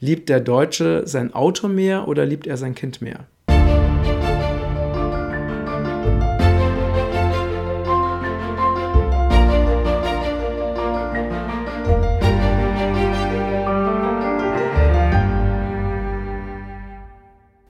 Liebt der Deutsche sein Auto mehr oder liebt er sein Kind mehr?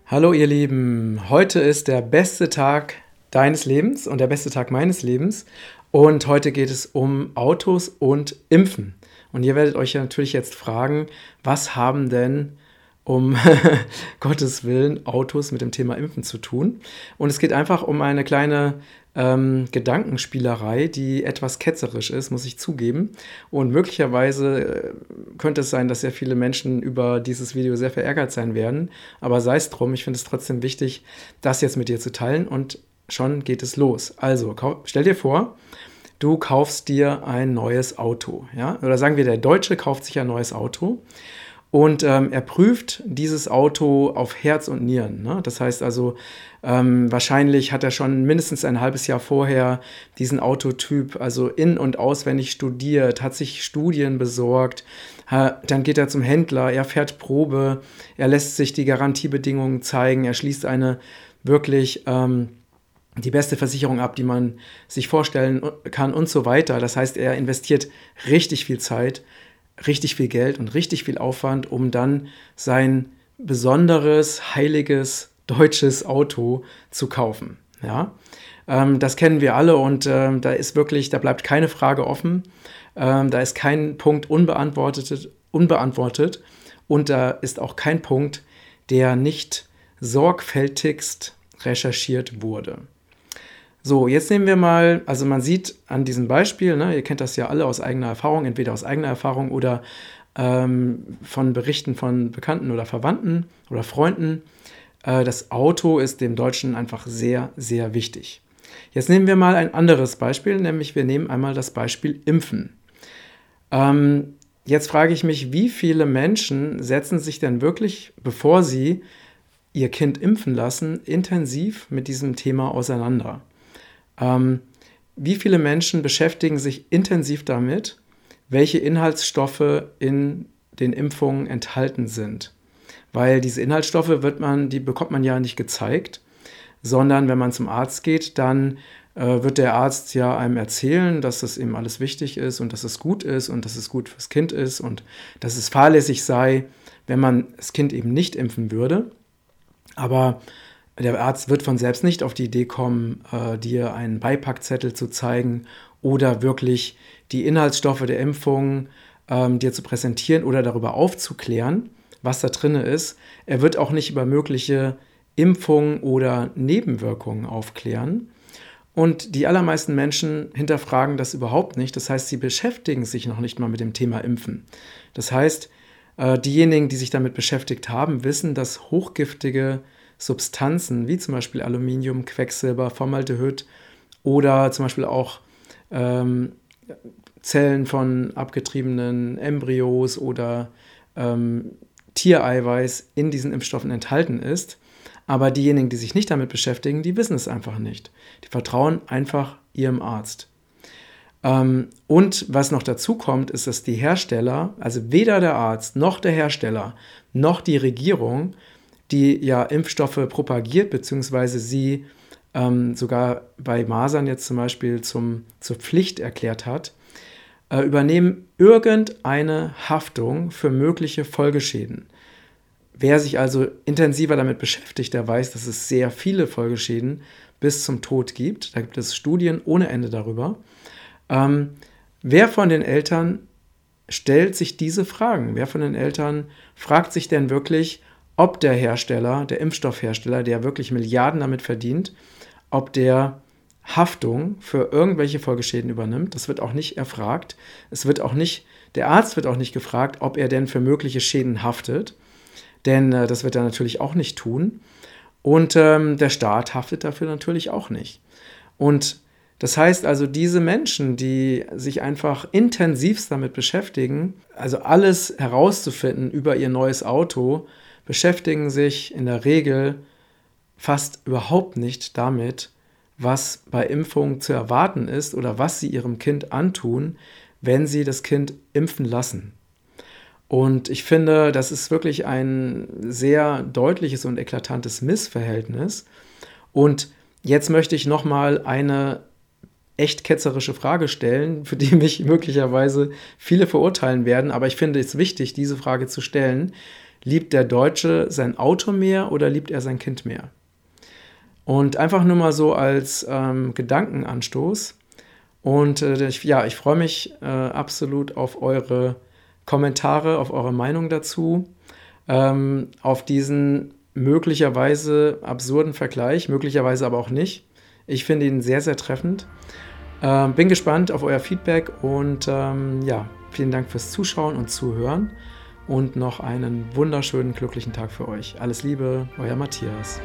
Hallo ihr Lieben, heute ist der beste Tag deines Lebens und der beste Tag meines Lebens und heute geht es um Autos und Impfen. Und ihr werdet euch ja natürlich jetzt fragen, was haben denn um Gottes Willen Autos mit dem Thema Impfen zu tun? Und es geht einfach um eine kleine ähm, Gedankenspielerei, die etwas ketzerisch ist, muss ich zugeben. Und möglicherweise äh, könnte es sein, dass sehr viele Menschen über dieses Video sehr verärgert sein werden. Aber sei es drum, ich finde es trotzdem wichtig, das jetzt mit dir zu teilen. Und schon geht es los. Also, stell dir vor, du kaufst dir ein neues Auto. Ja? Oder sagen wir, der Deutsche kauft sich ein neues Auto und ähm, er prüft dieses Auto auf Herz und Nieren. Ne? Das heißt also, ähm, wahrscheinlich hat er schon mindestens ein halbes Jahr vorher diesen Autotyp also in- und auswendig studiert, hat sich Studien besorgt, dann geht er zum Händler, er fährt Probe, er lässt sich die Garantiebedingungen zeigen, er schließt eine wirklich ähm, die beste Versicherung ab, die man sich vorstellen kann und so weiter. Das heißt, er investiert richtig viel Zeit richtig viel Geld und richtig viel Aufwand, um dann sein besonderes, heiliges deutsches Auto zu kaufen. Ja, ähm, das kennen wir alle und ähm, da ist wirklich, da bleibt keine Frage offen, ähm, da ist kein Punkt unbeantwortet, unbeantwortet und da ist auch kein Punkt, der nicht sorgfältigst recherchiert wurde. So, jetzt nehmen wir mal, also man sieht an diesem Beispiel, ne, ihr kennt das ja alle aus eigener Erfahrung, entweder aus eigener Erfahrung oder ähm, von Berichten von Bekannten oder Verwandten oder Freunden. Äh, das Auto ist dem Deutschen einfach sehr, sehr wichtig. Jetzt nehmen wir mal ein anderes Beispiel, nämlich wir nehmen einmal das Beispiel Impfen. Ähm, jetzt frage ich mich, wie viele Menschen setzen sich denn wirklich, bevor sie ihr Kind impfen lassen, intensiv mit diesem Thema auseinander? Ähm, wie viele Menschen beschäftigen sich intensiv damit, welche Inhaltsstoffe in den Impfungen enthalten sind? Weil diese Inhaltsstoffe wird man, die bekommt man ja nicht gezeigt, sondern wenn man zum Arzt geht, dann äh, wird der Arzt ja einem erzählen, dass das eben alles wichtig ist und dass es gut ist und dass es gut fürs Kind ist und dass es fahrlässig sei, wenn man das Kind eben nicht impfen würde. Aber der Arzt wird von selbst nicht auf die Idee kommen, äh, dir einen Beipackzettel zu zeigen oder wirklich die Inhaltsstoffe der Impfung ähm, dir zu präsentieren oder darüber aufzuklären, was da drin ist. Er wird auch nicht über mögliche Impfungen oder Nebenwirkungen aufklären. Und die allermeisten Menschen hinterfragen das überhaupt nicht. Das heißt, sie beschäftigen sich noch nicht mal mit dem Thema Impfen. Das heißt, äh, diejenigen, die sich damit beschäftigt haben, wissen, dass hochgiftige Substanzen wie zum Beispiel Aluminium, Quecksilber, Formaldehyd oder zum Beispiel auch ähm, Zellen von abgetriebenen Embryos oder ähm, Tiereiweiß in diesen Impfstoffen enthalten ist. Aber diejenigen, die sich nicht damit beschäftigen, die wissen es einfach nicht. Die vertrauen einfach ihrem Arzt. Ähm, und was noch dazu kommt, ist, dass die Hersteller, also weder der Arzt noch der Hersteller noch die Regierung die ja Impfstoffe propagiert, beziehungsweise sie ähm, sogar bei Masern jetzt zum Beispiel zum, zur Pflicht erklärt hat, äh, übernehmen irgendeine Haftung für mögliche Folgeschäden. Wer sich also intensiver damit beschäftigt, der weiß, dass es sehr viele Folgeschäden bis zum Tod gibt. Da gibt es Studien ohne Ende darüber. Ähm, wer von den Eltern stellt sich diese Fragen? Wer von den Eltern fragt sich denn wirklich, ob der Hersteller, der Impfstoffhersteller, der wirklich Milliarden damit verdient, ob der Haftung für irgendwelche Folgeschäden übernimmt. Das wird auch nicht erfragt. Es wird auch nicht, der Arzt wird auch nicht gefragt, ob er denn für mögliche Schäden haftet. Denn äh, das wird er natürlich auch nicht tun. Und ähm, der Staat haftet dafür natürlich auch nicht. Und das heißt also, diese Menschen, die sich einfach intensivst damit beschäftigen, also alles herauszufinden über ihr neues Auto, beschäftigen sich in der Regel fast überhaupt nicht damit, was bei Impfungen zu erwarten ist oder was sie ihrem Kind antun, wenn sie das Kind impfen lassen. Und ich finde, das ist wirklich ein sehr deutliches und eklatantes Missverhältnis. Und jetzt möchte ich nochmal eine echt ketzerische Frage stellen, für die mich möglicherweise viele verurteilen werden. Aber ich finde es wichtig, diese Frage zu stellen. Liebt der Deutsche sein Auto mehr oder liebt er sein Kind mehr? Und einfach nur mal so als ähm, Gedankenanstoß. Und äh, ich, ja, ich freue mich äh, absolut auf eure Kommentare, auf eure Meinung dazu, ähm, auf diesen möglicherweise absurden Vergleich, möglicherweise aber auch nicht. Ich finde ihn sehr, sehr treffend. Ähm, bin gespannt auf euer Feedback und ähm, ja, vielen Dank fürs Zuschauen und Zuhören und noch einen wunderschönen, glücklichen Tag für euch. Alles Liebe, euer Matthias.